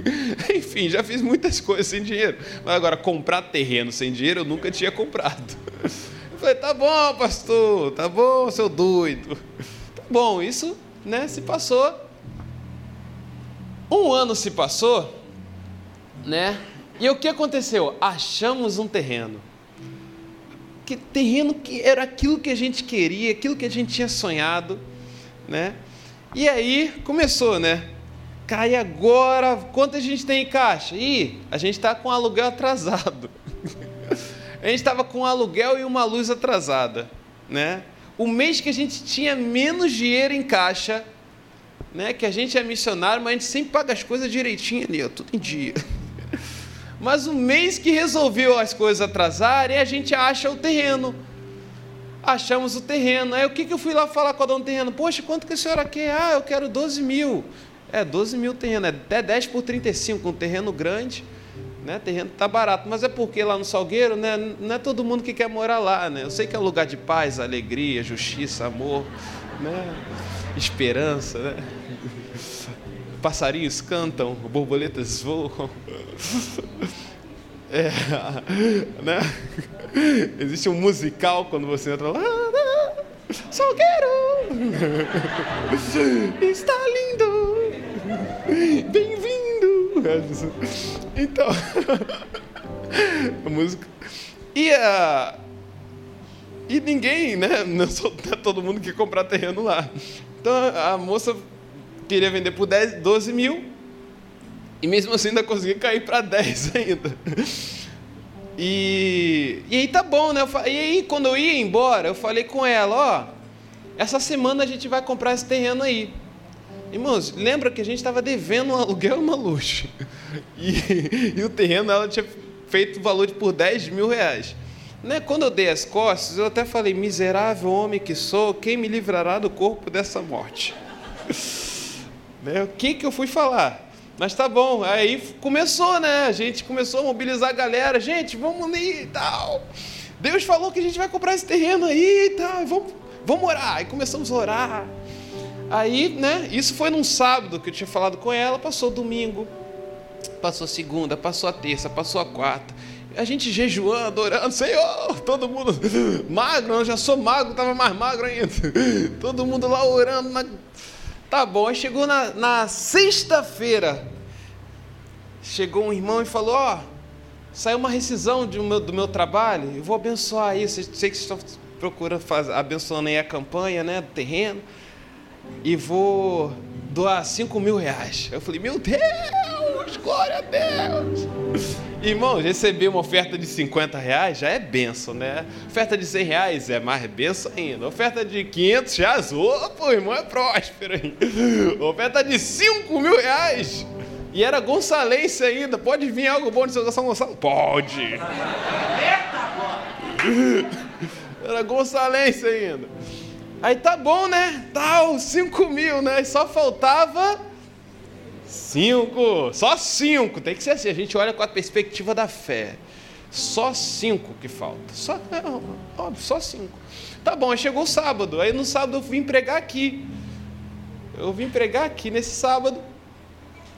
Enfim, já fiz muitas coisas sem dinheiro. Mas agora, comprar terreno sem dinheiro eu nunca tinha comprado. Eu falei, tá bom, pastor, tá bom, seu doido. Tá bom, isso né, se passou. Um ano se passou, né? E o que aconteceu? Achamos um terreno que terreno que era aquilo que a gente queria, aquilo que a gente tinha sonhado, né? E aí começou, né? Cai agora, quanto a gente tem em caixa? Ih, a gente está com aluguel atrasado. a gente estava com aluguel e uma luz atrasada, né? O mês que a gente tinha menos dinheiro em caixa, né? Que a gente é missionário, mas a gente sempre paga as coisas direitinho ali, ó, tudo em dia. Mas o mês que resolveu as coisas atrasarem, a gente acha o terreno. Achamos o terreno. Aí o que, que eu fui lá falar com a dona do terreno? Poxa, quanto que a senhora quer? Ah, eu quero 12 mil. É, 12 mil terreno, é até 10 por 35, um terreno grande. Né? Terreno tá barato, mas é porque lá no Salgueiro, né, não é todo mundo que quer morar lá, né? Eu sei que é um lugar de paz, alegria, justiça, amor, né? Esperança, né? passarinhos cantam, borboletas voam. É, né? Existe um musical quando você entra lá. Salgueiro! Está lindo! Bem-vindo! reais. Então, a música. E a. E ninguém, né? Não, sou, é todo mundo que comprar terreno lá. Então a moça queria vender por 10, 12 mil. E mesmo assim ainda consegui cair para 10 ainda. E, e aí tá bom, né? e aí quando eu ia embora, eu falei com ela, ó, essa semana a gente vai comprar esse terreno aí. Irmãos, lembra que a gente estava devendo um aluguel uma luxo. E, e, o terreno ela tinha feito valor de por 10 mil reais. Né? Quando eu dei as costas, eu até falei, miserável homem que sou, quem me livrará do corpo dessa morte? né? O que, que eu fui falar? Mas tá bom, aí começou, né? A gente começou a mobilizar a galera, gente, vamos ir e tal. Deus falou que a gente vai comprar esse terreno aí e tal, vamos, vamos orar. Aí começamos a orar. Aí, né, isso foi num sábado que eu tinha falado com ela, passou domingo, passou segunda, passou a terça, passou a quarta. A gente jejuando, orando, Senhor, todo mundo magro, eu já sou magro, estava mais magro ainda. Todo mundo lá orando na Tá bom, aí chegou na, na sexta-feira. Chegou um irmão e falou: Ó, oh, saiu uma rescisão do meu, do meu trabalho, eu vou abençoar isso. Sei que vocês estão procurando fazer, abençoando aí a campanha, né, do terreno, e vou doar 5 mil reais. Eu falei: Meu Deus, glória a Deus. Irmão, receber uma oferta de 50 reais já é benção, né? Oferta de 100 reais é mais benção ainda. Oferta de 500 reais, opa, irmão é próspero, hein? Oferta de 5 mil reais. E era gonçalense ainda. Pode vir algo bom de São Gonçalo? Pode. Era gonçalense ainda. Aí tá bom, né? Tal, 5 mil, né? Só faltava Cinco, só cinco, tem que ser assim. A gente olha com a perspectiva da fé. Só cinco que falta. Só, é, óbvio, só cinco. Tá bom, aí chegou o sábado. Aí no sábado eu vim pregar aqui. Eu vim pregar aqui nesse sábado.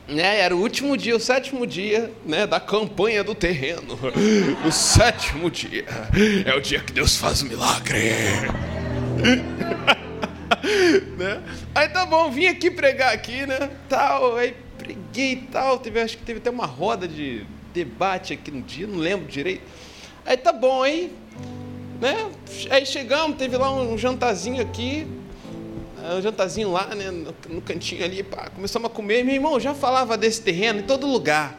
Né, era o último dia, o sétimo dia né, da campanha do terreno. O sétimo dia é o dia que Deus faz o milagre. né? Aí tá bom, vim aqui pregar aqui, né? Tal, aí preguei e tal. Teve, acho que teve até uma roda de debate aqui no dia, não lembro direito. Aí tá bom, aí, né? Aí chegamos, teve lá um jantarzinho aqui, um jantarzinho lá, né? No, no cantinho ali, pá, começamos a comer. Meu irmão já falava desse terreno em todo lugar.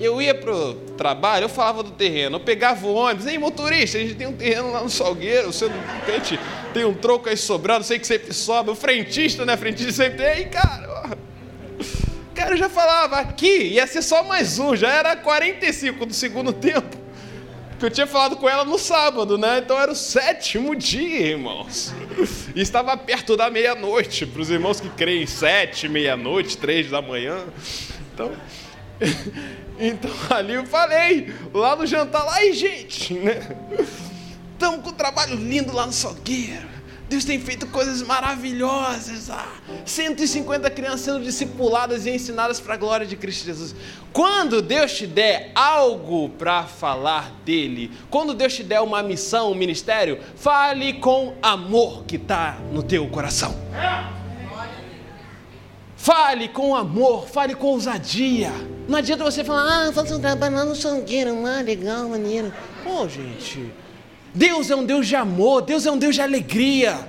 Eu ia pro trabalho, eu falava do terreno, eu pegava o ônibus, ei motorista, a gente tem um terreno lá no Salgueiro, o seu cliente tem um troco aí sobrando, sei que sempre sobra, o frentista, né? Frentista sempre tem, aí, cara. Cara, eu já falava, aqui ia ser só mais um, já era 45 do segundo tempo. Que eu tinha falado com ela no sábado, né? Então era o sétimo dia, irmãos. E estava perto da meia-noite, para os irmãos que creem sete, meia-noite, três da manhã. Então, então ali eu falei, lá no jantar, lá, e gente, né? Estamos com um trabalho lindo lá no Salgueiro. Deus tem feito coisas maravilhosas. Ah, 150 crianças sendo discipuladas e ensinadas para a glória de Cristo Jesus. Quando Deus te der algo para falar dele, quando Deus te der uma missão, um ministério, fale com amor que está no teu coração. Fale com amor, fale com ousadia. Não adianta você falar, ah, faço um trabalho lá no Sangueiro, ah, legal, maneiro. Pô, gente, Deus é um Deus de amor, Deus é um Deus de alegria.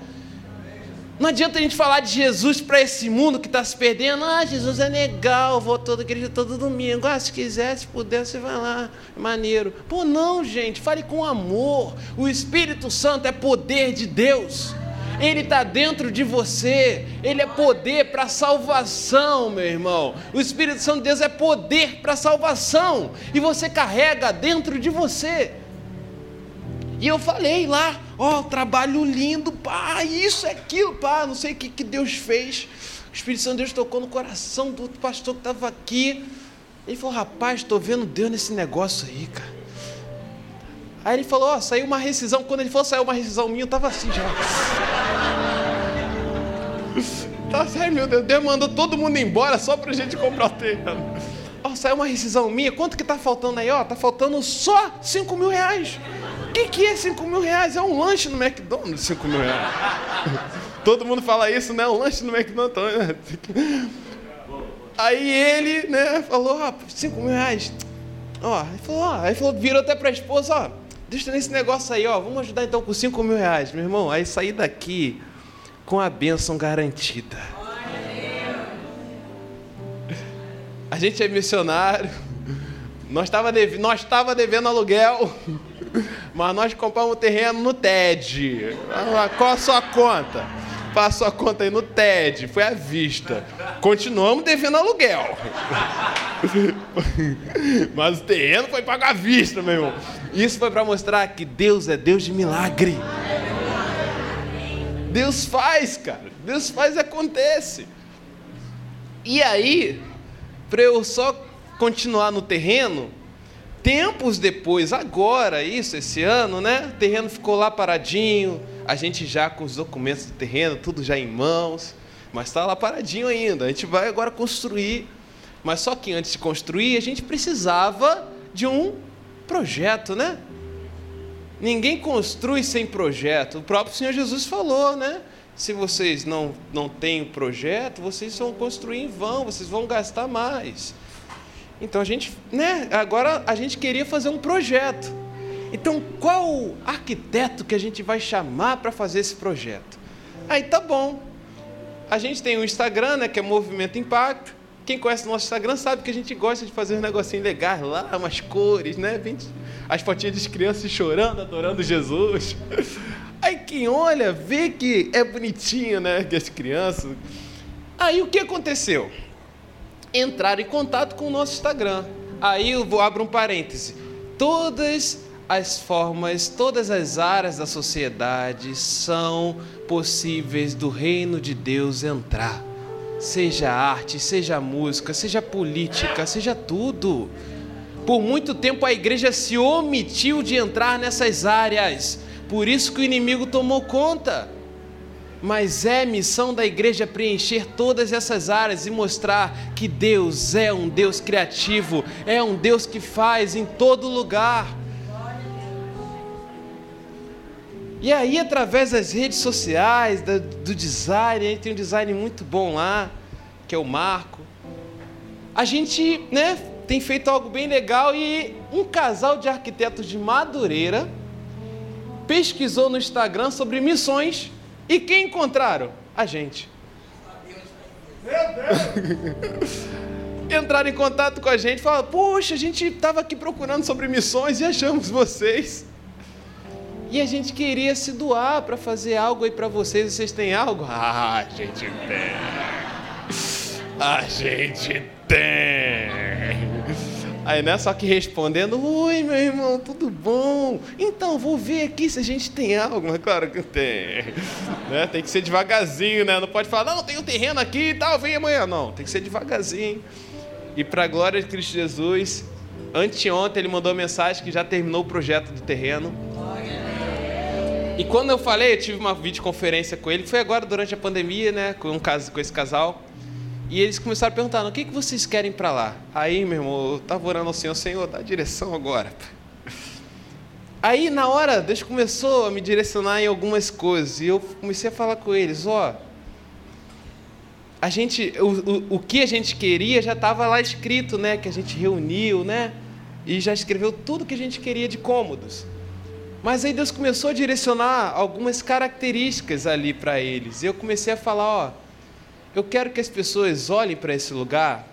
Não adianta a gente falar de Jesus para esse mundo que está se perdendo. Ah, Jesus é legal, vou toda igreja todo domingo. Ah, se quiser, se puder, você vai lá. Maneiro. Pô, não, gente, fale com amor. O Espírito Santo é poder de Deus. Ele está dentro de você, Ele é poder para salvação, meu irmão. O Espírito Santo de Deus é poder para salvação, e você carrega dentro de você. E eu falei lá, ó, oh, trabalho lindo, pá, isso, é aquilo, pá, não sei o que, que Deus fez. O Espírito Santo de Deus tocou no coração do pastor que estava aqui. Ele falou, rapaz, estou vendo Deus nesse negócio aí, cara. Aí ele falou, ó, oh, saiu uma rescisão. Quando ele falou, saiu uma rescisão minha, eu estava assim já. Tá sério, meu Deus, Deus mandou todo mundo embora só para a gente comprar terreno. Ó, saiu uma rescisão minha, quanto que tá faltando aí? Ó, tá faltando só 5 mil reais. O que, que é 5 mil reais? É um lanche no McDonald's, 5 mil reais. Todo mundo fala isso, né? Um lanche no McDonald's. Aí ele, né, falou, ah, 5 mil reais. Ó, ele falou, ó, aí falou, virou até para a esposa, ó, deixa nesse negócio aí, ó, vamos ajudar então com 5 mil reais, meu irmão. Aí saí daqui com a bênção garantida. A gente é missionário, nós estava devendo, nós devendo aluguel, mas nós compramos um terreno no TED. Qual a sua conta? Passou a conta aí no TED, foi à vista. Continuamos devendo aluguel. Mas o terreno foi pago à vista, meu irmão. Isso foi para mostrar que Deus é Deus de milagre. Deus faz, cara. Deus faz e acontece. E aí, para eu só continuar no terreno, tempos depois, agora, isso, esse ano, né? O terreno ficou lá paradinho, a gente já com os documentos do terreno, tudo já em mãos, mas está lá paradinho ainda. A gente vai agora construir, mas só que antes de construir, a gente precisava de um projeto, né? Ninguém construi sem projeto. O próprio Senhor Jesus falou, né? Se vocês não, não têm projeto, vocês vão construir em vão, vocês vão gastar mais. Então a gente, né? Agora a gente queria fazer um projeto. Então, qual arquiteto que a gente vai chamar para fazer esse projeto? Aí tá bom. A gente tem o Instagram, né, que é Movimento Impacto. Quem conhece o nosso Instagram sabe que a gente gosta de fazer um negocinho legais lá, umas cores, né? As fotinhas de crianças chorando, adorando Jesus. Aí quem olha, vê que é bonitinho, né? Que as crianças. Aí o que aconteceu? Entraram em contato com o nosso Instagram. Aí eu vou abrir um parêntese. Todas as formas, todas as áreas da sociedade são possíveis do reino de Deus entrar. Seja arte, seja música, seja política, seja tudo. Por muito tempo a igreja se omitiu de entrar nessas áreas, por isso que o inimigo tomou conta. Mas é missão da igreja preencher todas essas áreas e mostrar que Deus é um Deus criativo, é um Deus que faz em todo lugar. E aí, através das redes sociais, do, design, a gente tem um design muito bom lá, que é o Marco. A gente né, tem feito algo bem legal e um casal de arquitetos de Madureira pesquisou no Instagram sobre missões e quem encontraram? A gente. Entraram em contato com a gente falaram: Poxa, a gente estava aqui procurando sobre missões e achamos vocês. E a gente queria se doar para fazer algo aí para vocês. Vocês têm algo? Ah, a gente tem. A gente tem. Aí, né? Só que respondendo: Oi, meu irmão, tudo bom? Então, vou ver aqui se a gente tem algo. Mas claro que tem. Né? Tem que ser devagarzinho, né? Não pode falar: Não, tem um terreno aqui e tal, vem amanhã. Não, tem que ser devagarzinho. E para a glória de Cristo Jesus, anteontem ele mandou mensagem que já terminou o projeto do terreno e quando eu falei, eu tive uma videoconferência com ele, foi agora durante a pandemia, né, com, um caso, com esse casal. E eles começaram a perguntar: o que, que vocês querem para lá? Aí, meu irmão, eu estava orando ao Senhor, Senhor, dá direção agora. Aí, na hora, Deus começou a me direcionar em algumas coisas. E eu comecei a falar com eles: ó, a gente, o, o, o que a gente queria já estava lá escrito, né? Que a gente reuniu, né? E já escreveu tudo que a gente queria de cômodos. Mas aí Deus começou a direcionar algumas características ali para eles. E eu comecei a falar, ó, eu quero que as pessoas olhem para esse lugar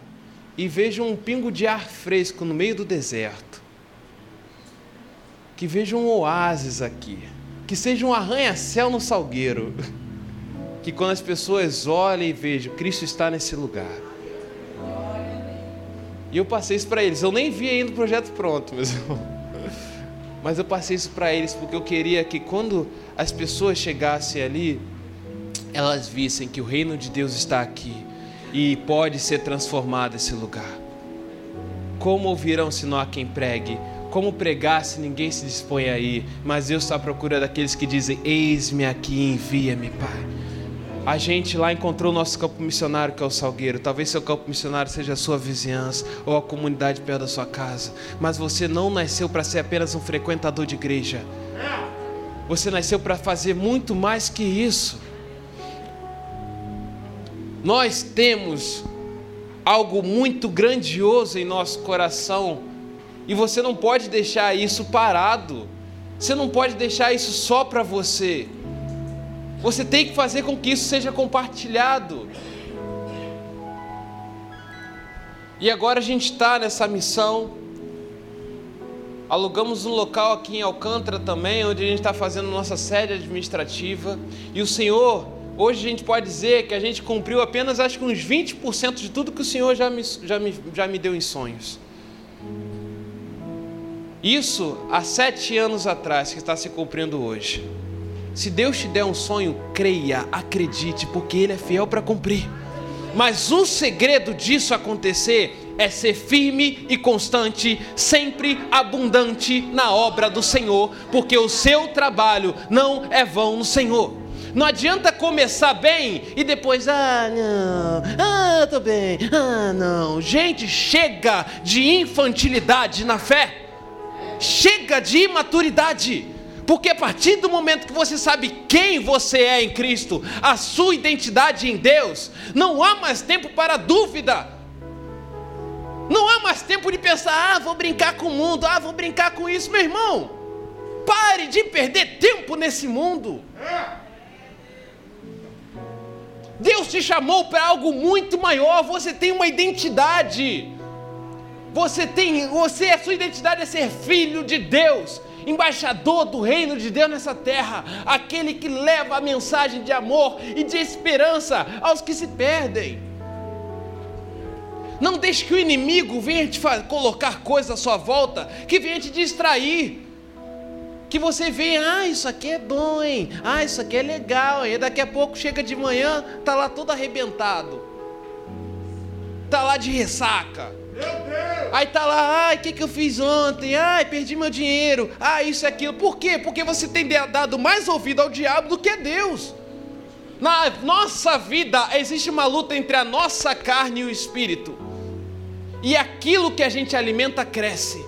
e vejam um pingo de ar fresco no meio do deserto. Que vejam um oásis aqui. Que seja um arranha-céu no salgueiro. Que quando as pessoas olhem e vejam, Cristo está nesse lugar. E eu passei isso para eles. Eu nem vi ainda o projeto pronto, meus irmãos. Mas eu passei isso para eles porque eu queria que quando as pessoas chegassem ali, elas vissem que o reino de Deus está aqui e pode ser transformado esse lugar. Como ouvirão se não há quem pregue? Como pregar se ninguém se dispõe aí? Mas Deus está à procura daqueles que dizem: Eis-me aqui, envia-me, Pai. A gente lá encontrou o nosso campo missionário, que é o Salgueiro. Talvez seu campo missionário seja a sua vizinhança ou a comunidade perto da sua casa. Mas você não nasceu para ser apenas um frequentador de igreja. Você nasceu para fazer muito mais que isso. Nós temos algo muito grandioso em nosso coração e você não pode deixar isso parado. Você não pode deixar isso só para você. Você tem que fazer com que isso seja compartilhado. E agora a gente está nessa missão. Alugamos um local aqui em Alcântara também, onde a gente está fazendo nossa sede administrativa. E o Senhor, hoje a gente pode dizer que a gente cumpriu apenas acho que uns 20% de tudo que o Senhor já me, já me, já me deu em sonhos. Isso há sete anos atrás, que está se cumprindo hoje. Se Deus te der um sonho, creia, acredite, porque Ele é fiel para cumprir. Mas o segredo disso acontecer é ser firme e constante, sempre abundante na obra do Senhor, porque o seu trabalho não é vão no Senhor. Não adianta começar bem e depois, ah, não, ah, tô bem, ah, não. Gente, chega de infantilidade na fé. Chega de imaturidade. Porque a partir do momento que você sabe quem você é em Cristo, a sua identidade em Deus, não há mais tempo para dúvida. Não há mais tempo de pensar, ah, vou brincar com o mundo, ah, vou brincar com isso, meu irmão. Pare de perder tempo nesse mundo. Deus te chamou para algo muito maior, você tem uma identidade. Você tem, você, a sua identidade é ser filho de Deus, embaixador do reino de Deus nessa terra, aquele que leva a mensagem de amor e de esperança aos que se perdem. Não deixe que o inimigo venha te colocar coisas à sua volta que venha te distrair. Que você venha, ah, isso aqui é bom, hein? Ah, isso aqui é legal, hein? E daqui a pouco chega de manhã, tá lá todo arrebentado. Tá lá de ressaca Aí tá lá, ai, o que, que eu fiz ontem? Ai, perdi meu dinheiro. Ah, isso e aquilo. Por quê? Porque você tem dado mais ouvido ao diabo do que a Deus. Na nossa vida existe uma luta entre a nossa carne e o espírito. E aquilo que a gente alimenta cresce.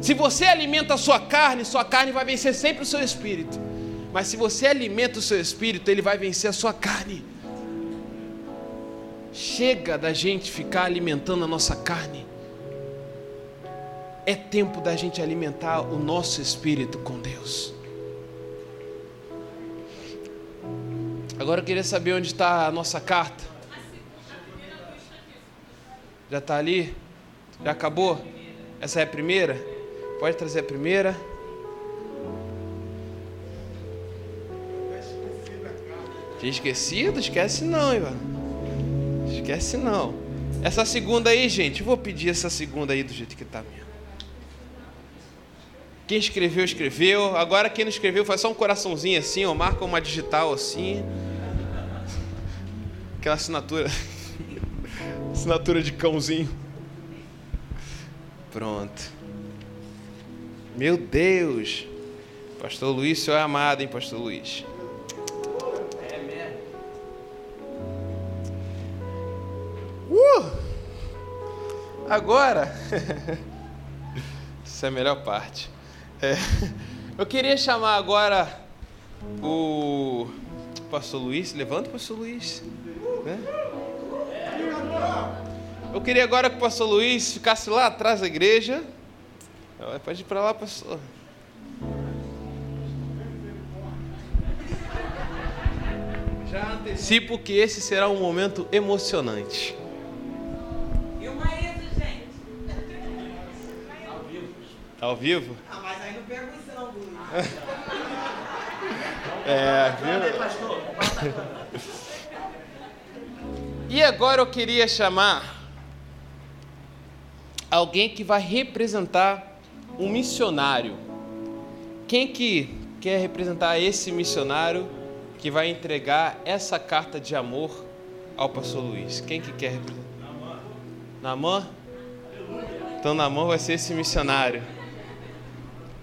Se você alimenta a sua carne, sua carne vai vencer sempre o seu espírito. Mas se você alimenta o seu espírito, ele vai vencer a sua carne. Chega da gente ficar alimentando a nossa carne. É tempo da gente alimentar o nosso espírito com Deus. Agora eu queria saber onde está a nossa carta. Já está ali? Já acabou? Essa é a primeira? Pode trazer a primeira. Tinha esquecido? Esquece não, Ivan. Esquece não. Essa segunda aí, gente, vou pedir essa segunda aí do jeito que está mesmo. Quem escreveu, escreveu. Agora quem não escreveu faz só um coraçãozinho assim, ou marca uma digital assim. Aquela assinatura. assinatura de cãozinho. Pronto. Meu Deus. Pastor Luiz, senhor é amado, hein, Pastor Luiz? Agora, essa é a melhor parte. É, eu queria chamar agora o Pastor Luiz. Levanta, Pastor Luiz. Né? Eu queria agora que o Pastor Luiz ficasse lá atrás da igreja. Pode ir para lá, Pastor. Já antecipo que esse será um momento emocionante. Ao vivo? Ah, mas aí não pergunção, É, viu? E agora eu queria chamar alguém que vai representar um missionário. Quem que quer representar esse missionário que vai entregar essa carta de amor ao pastor Luiz? Quem que quer representar? Namã? Então Namã vai ser esse missionário.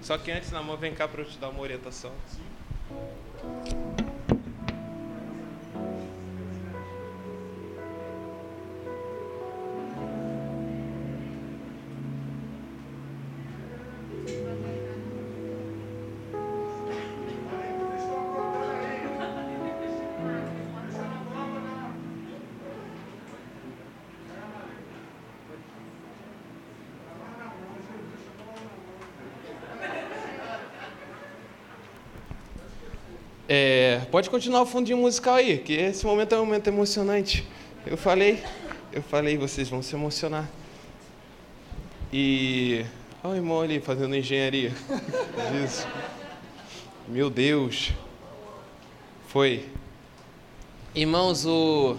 Só que antes, Namor, vem cá para eu te dar uma orientação. Sim. Pode continuar o fundinho musical aí, que esse momento é um momento emocionante. Eu falei, eu falei, vocês vão se emocionar. E olha o irmão ali fazendo engenharia. Isso. Meu Deus. Foi. Irmãos, o,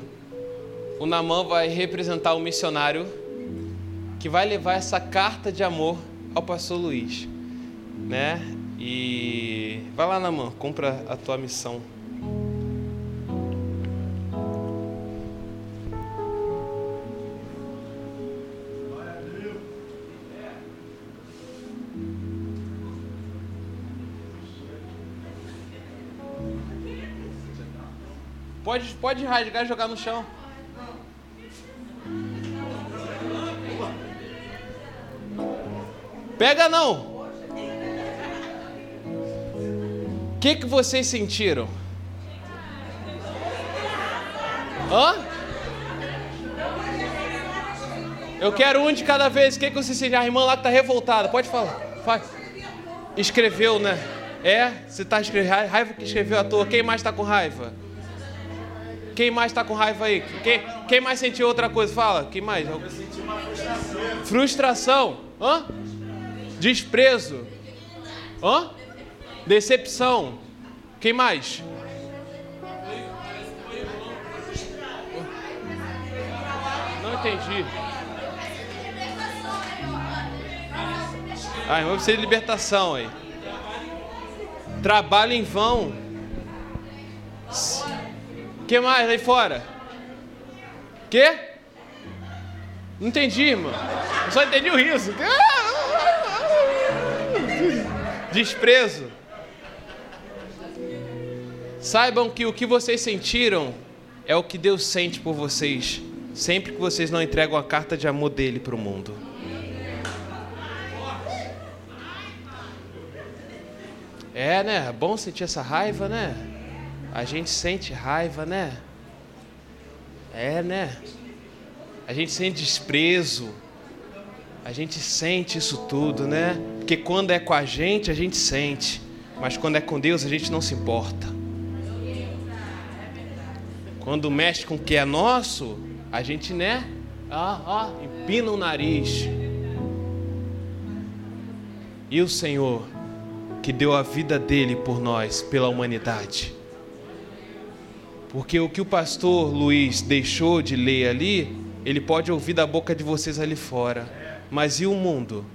o Namã vai representar o missionário que vai levar essa carta de amor ao pastor Luiz, né? E vai lá, Namã, compra a tua missão. Pode, pode rasgar e jogar no chão. Pega não. O que, que vocês sentiram? Hã? Eu quero um de cada vez. O que, que vocês sentiram? A irmã lá que está revoltada. Pode falar. Faz. Escreveu, né? É? Você está escrevendo. Raiva que escreveu à toa. Quem mais está com raiva? Quem mais está com raiva aí? Quem, quem mais sentiu outra coisa? Fala. Quem mais? Eu senti uma frustração. Frustração. Hã? Desprezo. Hã? Decepção. Quem mais? Não entendi. Ah, irmão, precisa de libertação aí. Trabalho em vão. Que mais aí fora? Que? Não entendi, irmão. Só entendi o riso. Desprezo. Saibam que o que vocês sentiram é o que Deus sente por vocês, sempre que vocês não entregam a carta de amor dele para o mundo. É, né? É bom sentir essa raiva, né? A gente sente raiva, né? É, né? A gente sente desprezo. A gente sente isso tudo, né? Porque quando é com a gente, a gente sente. Mas quando é com Deus, a gente não se importa. Quando mexe com o que é nosso, a gente, né? Ah, ah, empina o nariz. E o Senhor, que deu a vida dele por nós, pela humanidade. Porque o que o pastor Luiz deixou de ler ali, ele pode ouvir da boca de vocês ali fora. Mas e o mundo?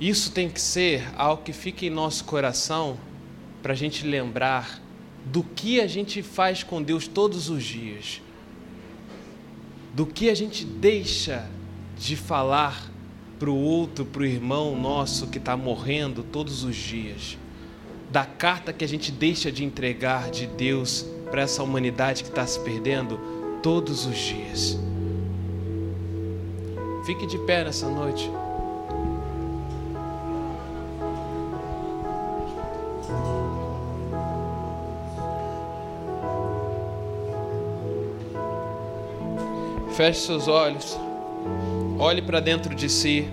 Isso tem que ser algo que fique em nosso coração para a gente lembrar do que a gente faz com Deus todos os dias, do que a gente deixa de falar para o outro, para o irmão nosso que está morrendo todos os dias, da carta que a gente deixa de entregar de Deus para essa humanidade que está se perdendo todos os dias. Fique de pé nessa noite. Feche seus olhos. Olhe para dentro de si.